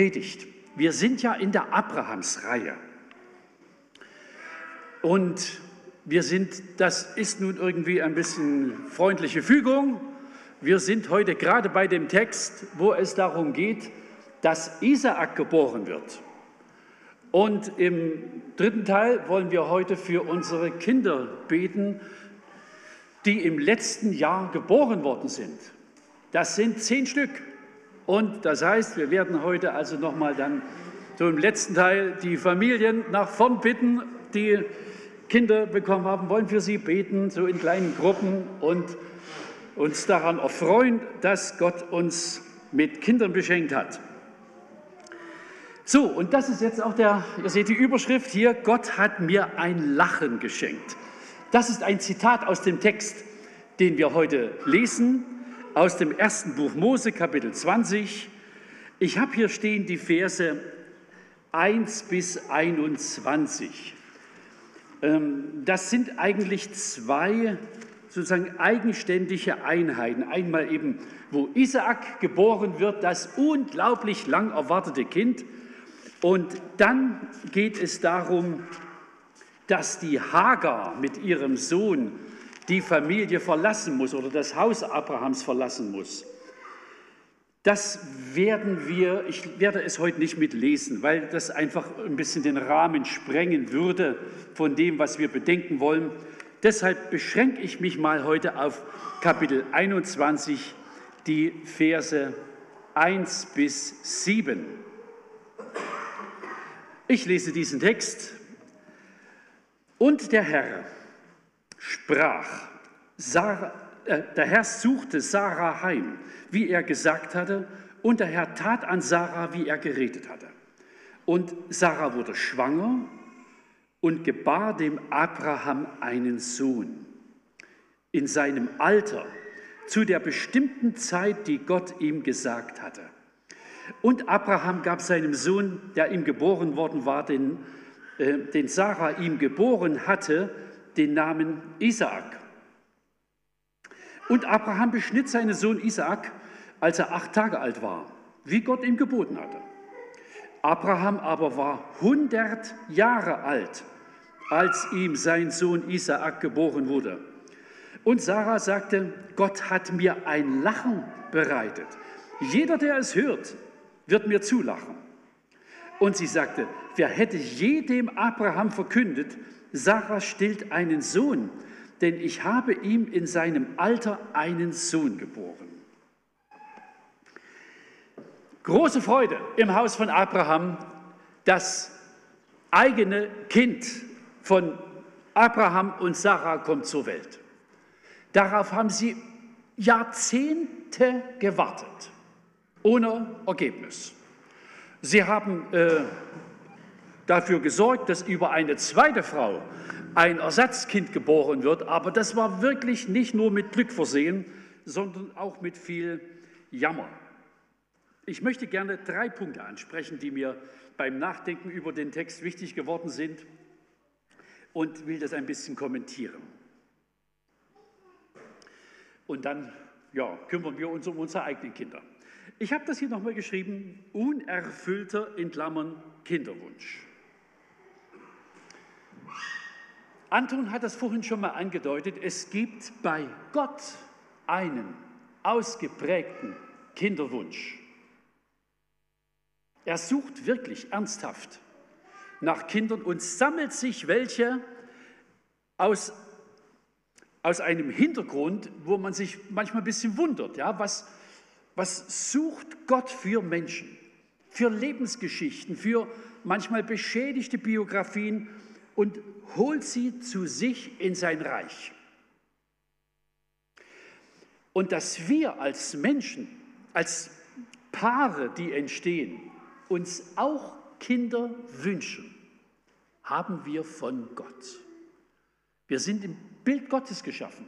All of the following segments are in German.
Predigt. Wir sind ja in der Abrahamsreihe. Und wir sind, das ist nun irgendwie ein bisschen freundliche Fügung. Wir sind heute gerade bei dem Text, wo es darum geht, dass Isaak geboren wird. Und im dritten Teil wollen wir heute für unsere Kinder beten, die im letzten Jahr geboren worden sind. Das sind zehn Stück. Und das heißt, wir werden heute also nochmal dann im letzten Teil die Familien nach vorn bitten, die Kinder bekommen haben, wollen für sie beten, so in kleinen Gruppen und uns daran erfreuen, dass Gott uns mit Kindern beschenkt hat. So, und das ist jetzt auch der, ihr seht die Überschrift hier, Gott hat mir ein Lachen geschenkt. Das ist ein Zitat aus dem Text, den wir heute lesen, aus dem ersten Buch Mose, Kapitel 20. Ich habe hier stehen die Verse 1 bis 21. Ähm, das sind eigentlich zwei sozusagen eigenständige Einheiten. Einmal eben, wo Isaak geboren wird, das unglaublich lang erwartete Kind. Und dann geht es darum, dass die Hagar mit ihrem Sohn die Familie verlassen muss oder das Haus Abrahams verlassen muss. Das werden wir, ich werde es heute nicht mitlesen, weil das einfach ein bisschen den Rahmen sprengen würde von dem, was wir bedenken wollen. Deshalb beschränke ich mich mal heute auf Kapitel 21, die Verse 1 bis 7. Ich lese diesen Text. Und der Herr sprach, Sarah, äh, der Herr suchte Sarah heim, wie er gesagt hatte, und der Herr tat an Sarah, wie er geredet hatte. Und Sarah wurde schwanger und gebar dem Abraham einen Sohn in seinem Alter, zu der bestimmten Zeit, die Gott ihm gesagt hatte. Und Abraham gab seinem Sohn, der ihm geboren worden war, den, äh, den Sarah ihm geboren hatte, den Namen Isaak. Und Abraham beschnitt seinen Sohn Isaak, als er acht Tage alt war, wie Gott ihm geboten hatte. Abraham aber war 100 Jahre alt, als ihm sein Sohn Isaak geboren wurde. Und Sarah sagte, Gott hat mir ein Lachen bereitet. Jeder, der es hört, wird mir zulachen. Und sie sagte, wer hätte je dem Abraham verkündet, Sarah stillt einen Sohn, denn ich habe ihm in seinem Alter einen Sohn geboren. Große Freude im Haus von Abraham, das eigene Kind von Abraham und Sarah kommt zur Welt. Darauf haben sie Jahrzehnte gewartet, ohne Ergebnis. Sie haben äh, dafür gesorgt, dass über eine zweite Frau ein Ersatzkind geboren wird, aber das war wirklich nicht nur mit Glück versehen, sondern auch mit viel Jammer. Ich möchte gerne drei Punkte ansprechen, die mir beim Nachdenken über den Text wichtig geworden sind und will das ein bisschen kommentieren. Und dann ja, kümmern wir uns um unsere eigenen Kinder. Ich habe das hier nochmal geschrieben, unerfüllter in Klammern Kinderwunsch. Anton hat das vorhin schon mal angedeutet, es gibt bei Gott einen ausgeprägten Kinderwunsch. Er sucht wirklich ernsthaft nach Kindern und sammelt sich welche aus, aus einem Hintergrund, wo man sich manchmal ein bisschen wundert. Ja, was, was sucht Gott für Menschen, für Lebensgeschichten, für manchmal beschädigte Biografien und holt sie zu sich in sein Reich. Und dass wir als Menschen, als Paare, die entstehen, uns auch Kinder wünschen, haben wir von Gott. Wir sind im Bild Gottes geschaffen.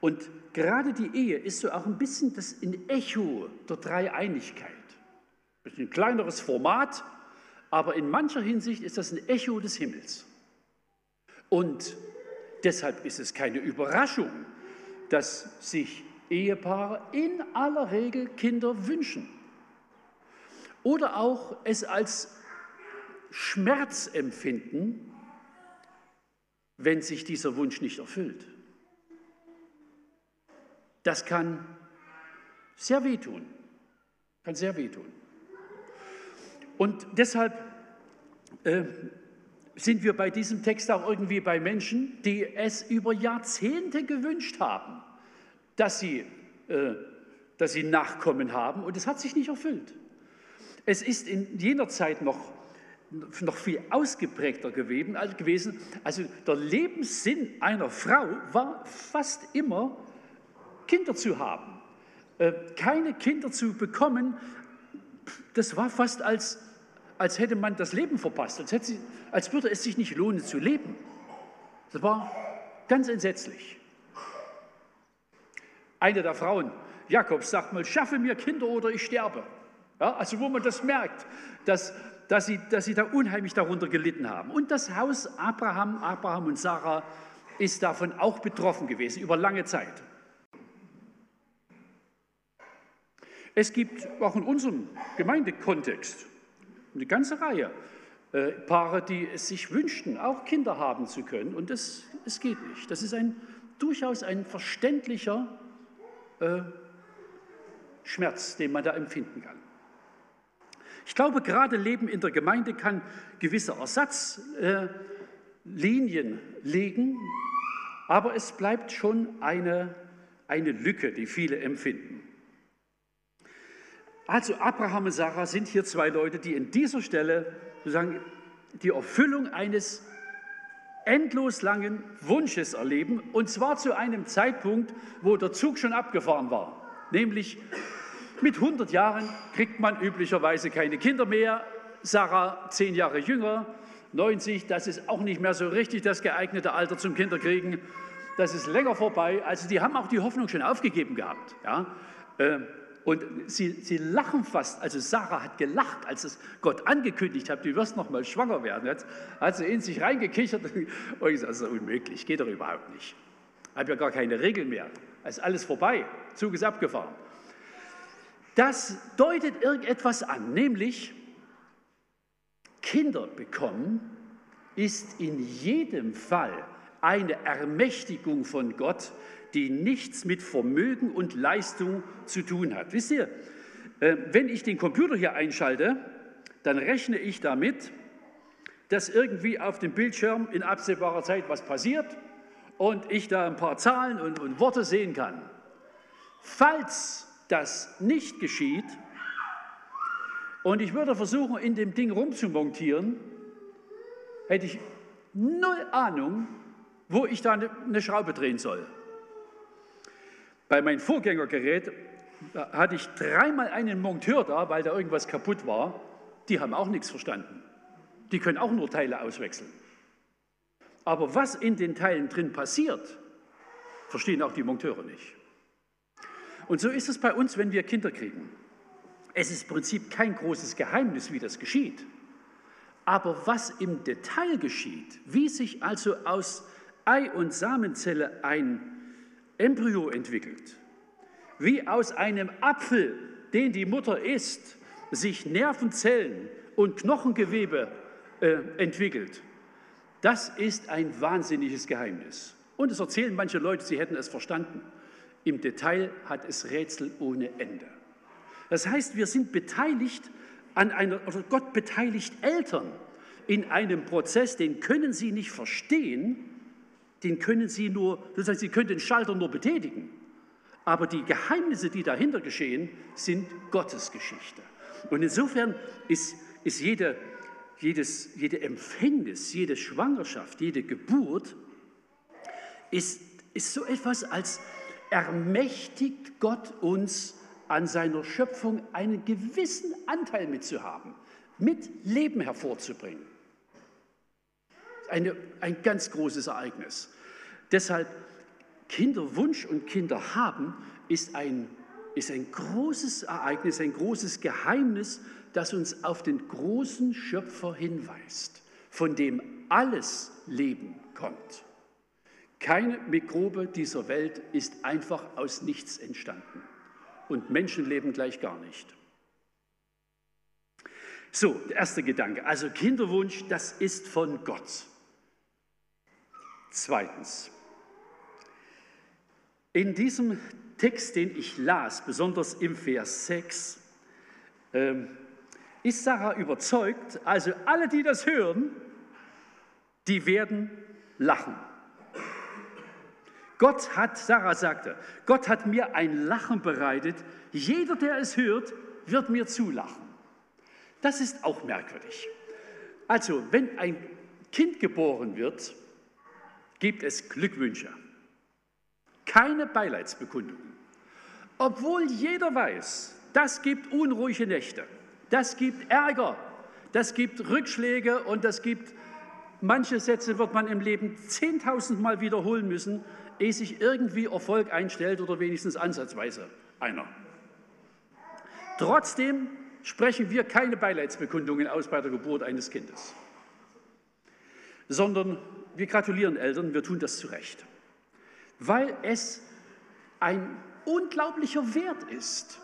Und gerade die Ehe ist so auch ein bisschen das in Echo der Dreieinigkeit. Ein kleineres Format, aber in mancher Hinsicht ist das ein Echo des Himmels. Und deshalb ist es keine Überraschung, dass sich Ehepaare in aller Regel Kinder wünschen. oder auch es als Schmerz empfinden, wenn sich dieser Wunsch nicht erfüllt. Das kann sehr wehtun, kann sehr wehtun. Und deshalb äh, sind wir bei diesem Text auch irgendwie bei Menschen, die es über Jahrzehnte gewünscht haben, dass sie, äh, dass sie Nachkommen haben und es hat sich nicht erfüllt. Es ist in jener Zeit noch, noch viel ausgeprägter gewesen. Also der Lebenssinn einer Frau war fast immer, Kinder zu haben. Äh, keine Kinder zu bekommen, das war fast als, als hätte man das Leben verpasst, als, hätte sie, als würde es sich nicht lohnen zu leben. Das war ganz entsetzlich. Eine der Frauen, Jakobs, sagt mal, schaffe mir Kinder oder ich sterbe. Ja, also wo man das merkt, dass, dass, sie, dass sie da unheimlich darunter gelitten haben. Und das Haus Abraham, Abraham und Sarah ist davon auch betroffen gewesen über lange Zeit. Es gibt auch in unserem Gemeindekontext eine ganze Reihe äh, Paare, die es sich wünschten, auch Kinder haben zu können. Und das, es geht nicht. Das ist ein, durchaus ein verständlicher äh, Schmerz, den man da empfinden kann. Ich glaube, gerade Leben in der Gemeinde kann gewisse Ersatzlinien äh, legen, aber es bleibt schon eine, eine Lücke, die viele empfinden. Also Abraham und Sarah sind hier zwei Leute, die in dieser Stelle sozusagen die Erfüllung eines endlos langen Wunsches erleben, und zwar zu einem Zeitpunkt, wo der Zug schon abgefahren war, nämlich mit 100 Jahren kriegt man üblicherweise keine Kinder mehr. Sarah zehn Jahre jünger, 90, das ist auch nicht mehr so richtig das geeignete Alter zum Kinderkriegen. Das ist länger vorbei. Also die haben auch die Hoffnung schon aufgegeben gehabt. Ja? Ähm, und sie, sie lachen fast. Also Sarah hat gelacht, als es Gott angekündigt hat, du wirst noch mal schwanger werden. Jetzt hat sie in sich reingekichert und sage, das ist unmöglich, geht doch überhaupt nicht. Ich habe ja gar keine Regeln mehr. Es ist alles vorbei, Zug ist abgefahren. Das deutet irgendetwas an, nämlich Kinder bekommen ist in jedem Fall eine Ermächtigung von Gott, die nichts mit Vermögen und Leistung zu tun hat. Wisst ihr, äh, wenn ich den Computer hier einschalte, dann rechne ich damit, dass irgendwie auf dem Bildschirm in absehbarer Zeit was passiert und ich da ein paar Zahlen und, und Worte sehen kann. Falls das nicht geschieht und ich würde versuchen, in dem Ding rumzumontieren, hätte ich null Ahnung, wo ich da eine Schraube drehen soll. Bei meinem Vorgängergerät hatte ich dreimal einen Monteur da, weil da irgendwas kaputt war. Die haben auch nichts verstanden. Die können auch nur Teile auswechseln. Aber was in den Teilen drin passiert, verstehen auch die Monteure nicht. Und so ist es bei uns, wenn wir Kinder kriegen. Es ist im Prinzip kein großes Geheimnis, wie das geschieht. Aber was im Detail geschieht, wie sich also aus Ei- und Samenzelle ein Embryo entwickelt, wie aus einem Apfel, den die Mutter isst, sich Nervenzellen und Knochengewebe äh, entwickelt, das ist ein wahnsinniges Geheimnis. Und es erzählen manche Leute, sie hätten es verstanden. Im Detail hat es Rätsel ohne Ende. Das heißt, wir sind beteiligt an einer, oder Gott beteiligt Eltern in einem Prozess, den können sie nicht verstehen, den können sie nur, das heißt, sie können den Schalter nur betätigen. Aber die Geheimnisse, die dahinter geschehen, sind Gottes Geschichte. Und insofern ist, ist jede, jedes, jede Empfängnis, jede Schwangerschaft, jede Geburt, ist, ist so etwas als ermächtigt Gott uns an seiner Schöpfung einen gewissen Anteil mitzuhaben, mit Leben hervorzubringen. Eine, ein ganz großes Ereignis. Deshalb Kinderwunsch und Kinderhaben ist ein, ist ein großes Ereignis, ein großes Geheimnis, das uns auf den großen Schöpfer hinweist, von dem alles Leben kommt. Keine Mikrobe dieser Welt ist einfach aus nichts entstanden und Menschenleben gleich gar nicht. So, der erste Gedanke. Also Kinderwunsch, das ist von Gott. Zweitens, in diesem Text, den ich las, besonders im Vers 6, ähm, ist Sarah überzeugt, also alle, die das hören, die werden lachen. Gott hat, Sarah sagte, Gott hat mir ein Lachen bereitet. Jeder, der es hört, wird mir zulachen. Das ist auch merkwürdig. Also, wenn ein Kind geboren wird, gibt es Glückwünsche, keine Beileidsbekundungen. Obwohl jeder weiß, das gibt unruhige Nächte, das gibt Ärger, das gibt Rückschläge und das gibt manche Sätze wird man im Leben zehntausendmal wiederholen müssen, ehe sich irgendwie Erfolg einstellt oder wenigstens ansatzweise einer. Trotzdem sprechen wir keine Beileidsbekundungen aus bei der Geburt eines Kindes, sondern wir gratulieren Eltern, wir tun das zu Recht, weil es ein unglaublicher Wert ist,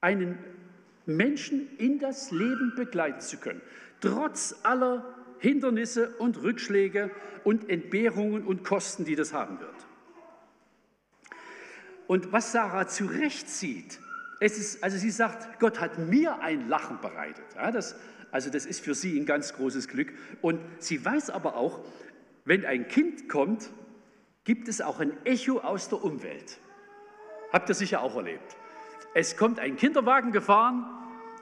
einen Menschen in das Leben begleiten zu können, trotz aller Hindernisse und Rückschläge und Entbehrungen und Kosten, die das haben wird. Und was Sarah zu Recht sieht, es ist, also sie sagt, Gott hat mir ein Lachen bereitet. Ja, das, also das ist für sie ein ganz großes Glück. Und sie weiß aber auch, wenn ein Kind kommt, gibt es auch ein Echo aus der Umwelt. Habt ihr sicher auch erlebt. Es kommt ein Kinderwagen gefahren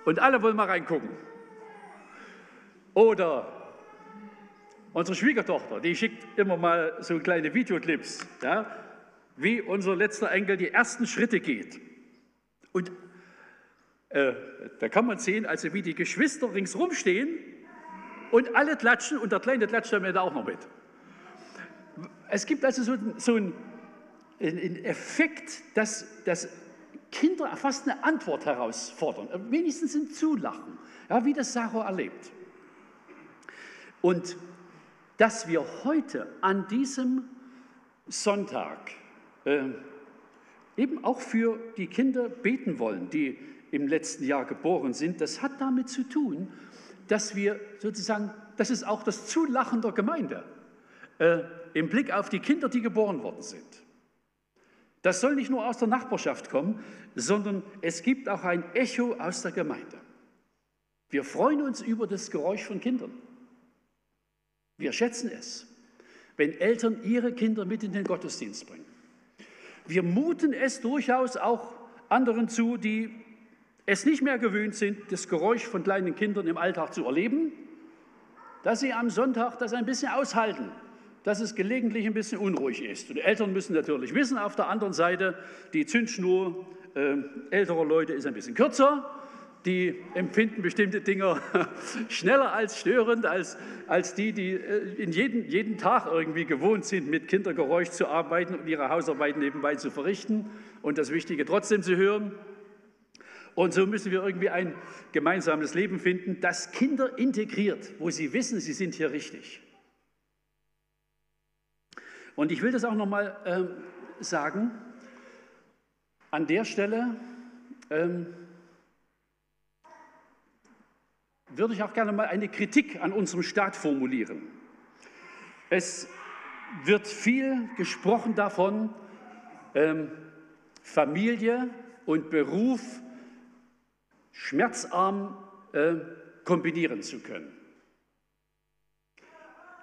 und alle wollen mal reingucken. Oder unsere Schwiegertochter, die schickt immer mal so kleine Videoclips, ja, wie unser letzter Enkel die ersten Schritte geht. Und äh, da kann man sehen, also wie die Geschwister ringsrum stehen und alle klatschen und der Kleine klatscht am auch noch mit. Es gibt also so, so einen, Effekt, dass, dass Kinder fast eine Antwort herausfordern, wenigstens ein Zulachen, ja, wie das Sarah erlebt. Und dass wir heute an diesem Sonntag äh, eben auch für die Kinder beten wollen, die im letzten Jahr geboren sind, das hat damit zu tun, dass wir sozusagen, das ist auch das Zulachen der Gemeinde äh, im Blick auf die Kinder, die geboren worden sind. Das soll nicht nur aus der Nachbarschaft kommen, sondern es gibt auch ein Echo aus der Gemeinde. Wir freuen uns über das Geräusch von Kindern. Wir schätzen es, wenn Eltern ihre Kinder mit in den Gottesdienst bringen. Wir muten es durchaus auch anderen zu, die es nicht mehr gewöhnt sind, das Geräusch von kleinen Kindern im Alltag zu erleben, dass sie am Sonntag das ein bisschen aushalten, dass es gelegentlich ein bisschen unruhig ist. Und die Eltern müssen natürlich wissen, auf der anderen Seite, die Zündschnur äh, älterer Leute ist ein bisschen kürzer die empfinden bestimmte Dinge schneller als störend, als, als die, die äh, in jeden, jeden Tag irgendwie gewohnt sind, mit Kindergeräusch zu arbeiten und ihre Hausarbeit nebenbei zu verrichten und das Wichtige trotzdem zu hören. Und so müssen wir irgendwie ein gemeinsames Leben finden, das Kinder integriert, wo sie wissen, sie sind hier richtig. Und ich will das auch nochmal ähm, sagen, an der Stelle, ähm, würde ich auch gerne mal eine Kritik an unserem Staat formulieren. Es wird viel gesprochen davon, ähm, Familie und Beruf schmerzarm äh, kombinieren zu können.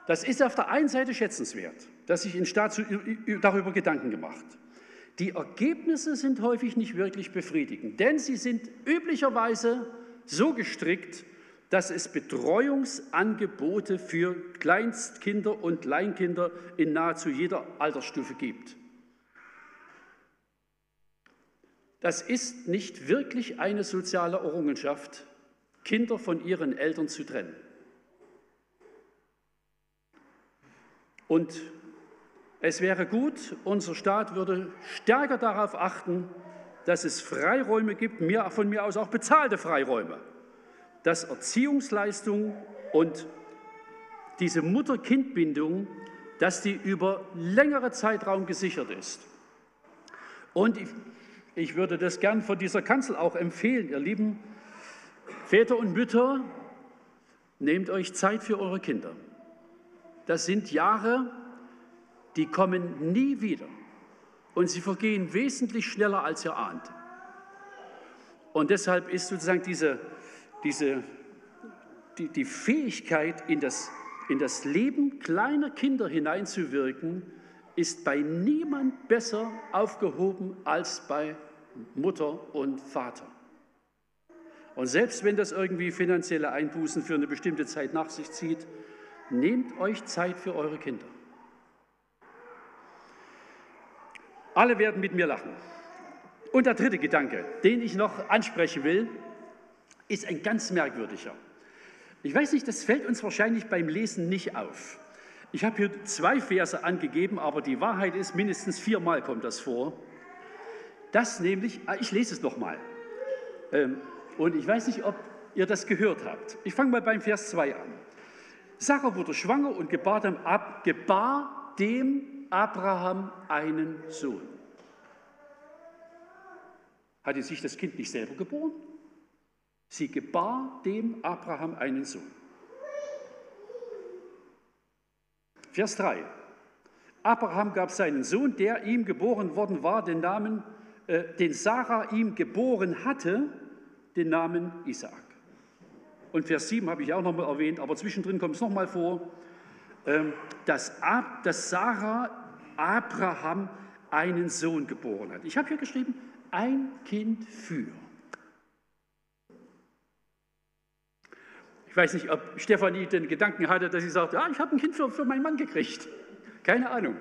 Das ist auf der einen Seite schätzenswert, dass sich ein Staat darüber Gedanken gemacht. Die Ergebnisse sind häufig nicht wirklich befriedigend, denn sie sind üblicherweise so gestrickt, dass es Betreuungsangebote für Kleinstkinder und Kleinkinder in nahezu jeder Altersstufe gibt. Das ist nicht wirklich eine soziale Errungenschaft, Kinder von ihren Eltern zu trennen. Und es wäre gut, unser Staat würde stärker darauf achten, dass es Freiräume gibt, von mir aus auch bezahlte Freiräume dass Erziehungsleistung und diese Mutter-Kind-Bindung, dass die über längere Zeitraum gesichert ist. Und ich, ich würde das gern von dieser Kanzel auch empfehlen, ihr Lieben, Väter und Mütter, nehmt euch Zeit für eure Kinder. Das sind Jahre, die kommen nie wieder. Und sie vergehen wesentlich schneller, als ihr ahnt. Und deshalb ist sozusagen diese, diese, die, die Fähigkeit, in das, in das Leben kleiner Kinder hineinzuwirken, ist bei niemand besser aufgehoben als bei Mutter und Vater. Und selbst wenn das irgendwie finanzielle Einbußen für eine bestimmte Zeit nach sich zieht, nehmt euch Zeit für eure Kinder. Alle werden mit mir lachen. Und der dritte Gedanke, den ich noch ansprechen will, ist ein ganz merkwürdiger. Ich weiß nicht, das fällt uns wahrscheinlich beim Lesen nicht auf. Ich habe hier zwei Verse angegeben, aber die Wahrheit ist, mindestens viermal kommt das vor. Das nämlich, ah, ich lese es nochmal. Ähm, und ich weiß nicht, ob ihr das gehört habt. Ich fange mal beim Vers 2 an. Sarah wurde schwanger und gebar dem, Ab, gebar dem Abraham einen Sohn. Hatte sich das Kind nicht selber geboren? Sie gebar dem Abraham einen Sohn. Vers 3. Abraham gab seinen Sohn, der ihm geboren worden war, den Namen, äh, den Sarah ihm geboren hatte, den Namen Isaak. Und Vers 7 habe ich auch noch mal erwähnt, aber zwischendrin kommt es noch mal vor, ähm, dass, Ab, dass Sarah Abraham einen Sohn geboren hat. Ich habe hier geschrieben, ein Kind für. Ich weiß nicht, ob Stefanie den Gedanken hatte, dass sie sagt, ja, ich habe ein Kind für, für meinen Mann gekriegt. Keine Ahnung.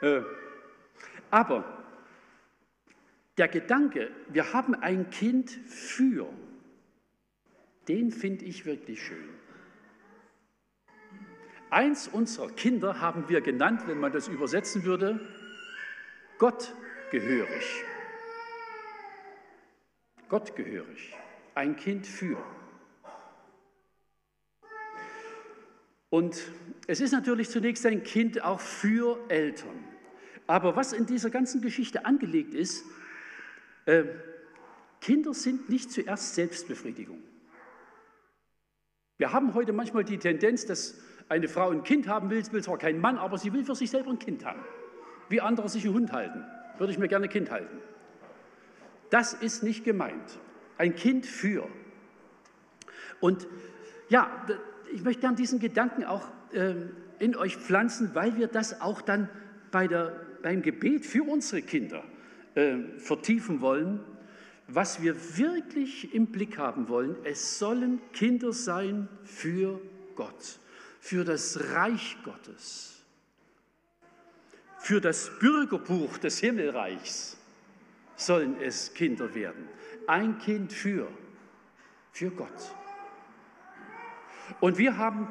Äh, aber der Gedanke, wir haben ein Kind für, den finde ich wirklich schön. Eins unserer Kinder haben wir genannt, wenn man das übersetzen würde, Gott gehörig. Gott gehörig. Ein Kind für. Und es ist natürlich zunächst ein Kind auch für Eltern. Aber was in dieser ganzen Geschichte angelegt ist, äh, Kinder sind nicht zuerst Selbstbefriedigung. Wir haben heute manchmal die Tendenz, dass eine Frau ein Kind haben will, will zwar kein Mann, aber sie will für sich selber ein Kind haben. Wie andere sich einen Hund halten, würde ich mir gerne ein Kind halten. Das ist nicht gemeint. Ein Kind für. Und ja, ich möchte gerne diesen Gedanken auch äh, in euch pflanzen, weil wir das auch dann bei der, beim Gebet für unsere Kinder äh, vertiefen wollen. Was wir wirklich im Blick haben wollen, es sollen Kinder sein für Gott, für das Reich Gottes, für das Bürgerbuch des Himmelreichs sollen es Kinder werden. Ein Kind für, für Gott. Und wir haben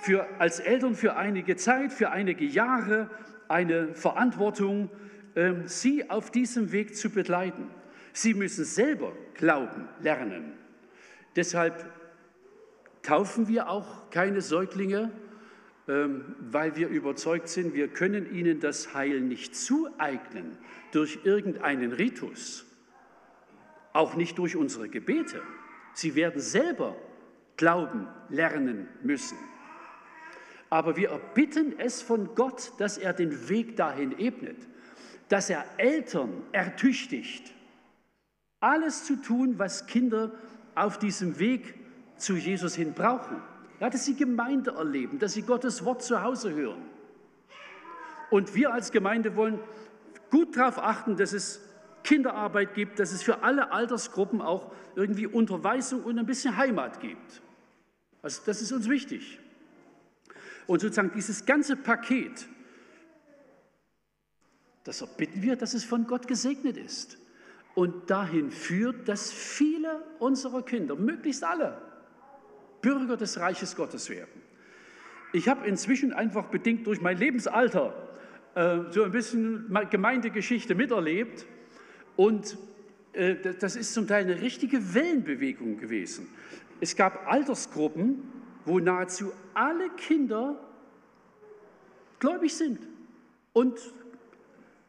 für, als Eltern für einige Zeit, für einige Jahre eine Verantwortung, äh, sie auf diesem Weg zu begleiten. Sie müssen selber glauben lernen. Deshalb taufen wir auch keine Säuglinge, ähm, weil wir überzeugt sind, wir können ihnen das Heil nicht zueignen durch irgendeinen Ritus, auch nicht durch unsere Gebete. Sie werden selber glauben lernen müssen. Aber wir erbitten es von Gott, dass er den Weg dahin ebnet, dass er Eltern ertüchtigt, alles zu tun, was Kinder auf diesem Weg zu Jesus hin brauchen. Ja, dass sie Gemeinde erleben, dass sie Gottes Wort zu Hause hören. Und wir als Gemeinde wollen gut darauf achten, dass es Kinderarbeit gibt, dass es für alle Altersgruppen auch irgendwie Unterweisung und ein bisschen Heimat gibt. Also das ist uns wichtig. Und sozusagen dieses ganze Paket, das erbitten wir, dass es von Gott gesegnet ist und dahin führt, dass viele unserer Kinder, möglichst alle, Bürger des Reiches Gottes werden. Ich habe inzwischen einfach bedingt durch mein Lebensalter äh, so ein bisschen Gemeindegeschichte miterlebt und äh, das ist zum Teil eine richtige Wellenbewegung gewesen. Es gab Altersgruppen, wo nahezu alle Kinder gläubig sind und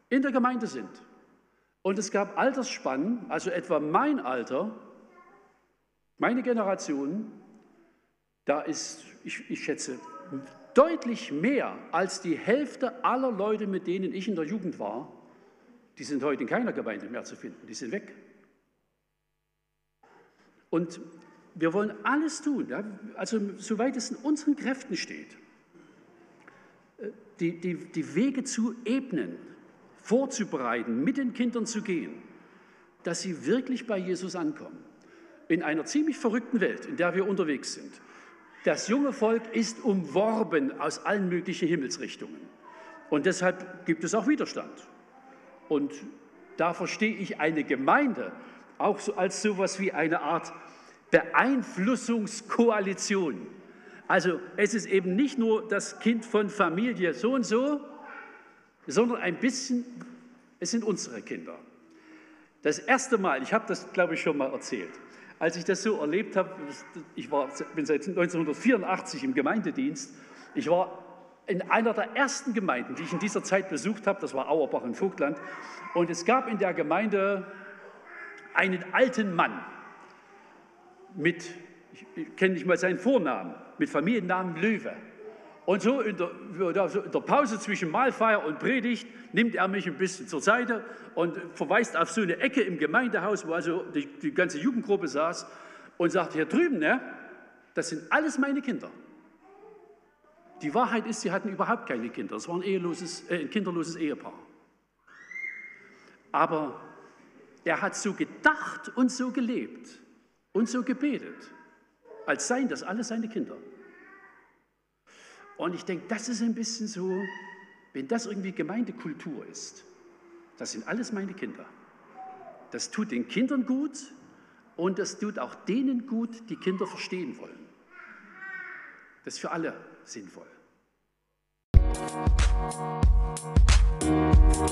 in der Gemeinde sind. Und es gab Altersspannen, also etwa mein Alter, Meine Generation, da ist, ich, ich schätze, deutlich mehr als die Hälfte aller Leute, mit denen ich in der Jugend war, die sind heute in keiner Gemeinde mehr zu finden, die sind weg. Und wir wollen alles tun, ja, also soweit es in unseren Kräften steht, äh, die, die, die Wege zu ebnen, vorzubereiten, mit den Kindern zu gehen, dass sie wirklich bei Jesus ankommen. In einer ziemlich verrückten Welt, in der wir unterwegs sind. Das junge Volk ist umworben aus allen möglichen Himmelsrichtungen. Und deshalb gibt es auch Widerstand. Und da verstehe ich eine Gemeinde auch so als sowas wie eine Art Beeinflussungskoalition. Also es ist eben nicht nur das Kind von Familie so und so, sondern ein bisschen, es sind unsere Kinder. Das erste Mal, ich habe das glaube ich schon mal erzählt, als ich das so erlebt habe, ich war, bin seit 1984 im Gemeindedienst, ich war in einer der ersten Gemeinden, die ich in dieser Zeit besucht habe, das war Auerbach in Vogtland, und es gab in der Gemeinde einen alten Mann mit, ich kenne nicht mal seinen Vornamen, mit Familiennamen Löwe. Und so in der, in der, Pause zwischen Mahlfeier und Predigt nimmt er mich ein bisschen zur Seite und verweist auf so eine Ecke im Gemeindehaus, wo also die, die ganze Jugendgruppe saß und sagt, hier drüben, ne, das sind alles meine Kinder. Die Wahrheit ist, sie hatten überhaupt keine Kinder. Es war ein, eheloses, äh, ein kinderloses Ehepaar. Aber er hat so gedacht und so gelebt und so gebetet, als seien das alles seine Kinder. Und ich denke, das ist ein bisschen so, wenn das irgendwie Gemeindekultur ist, das sind alles meine Kinder. Das tut den Kindern gut und das tut auch denen gut, die Kinder verstehen wollen. Das ist für alle sinnvoll. Musik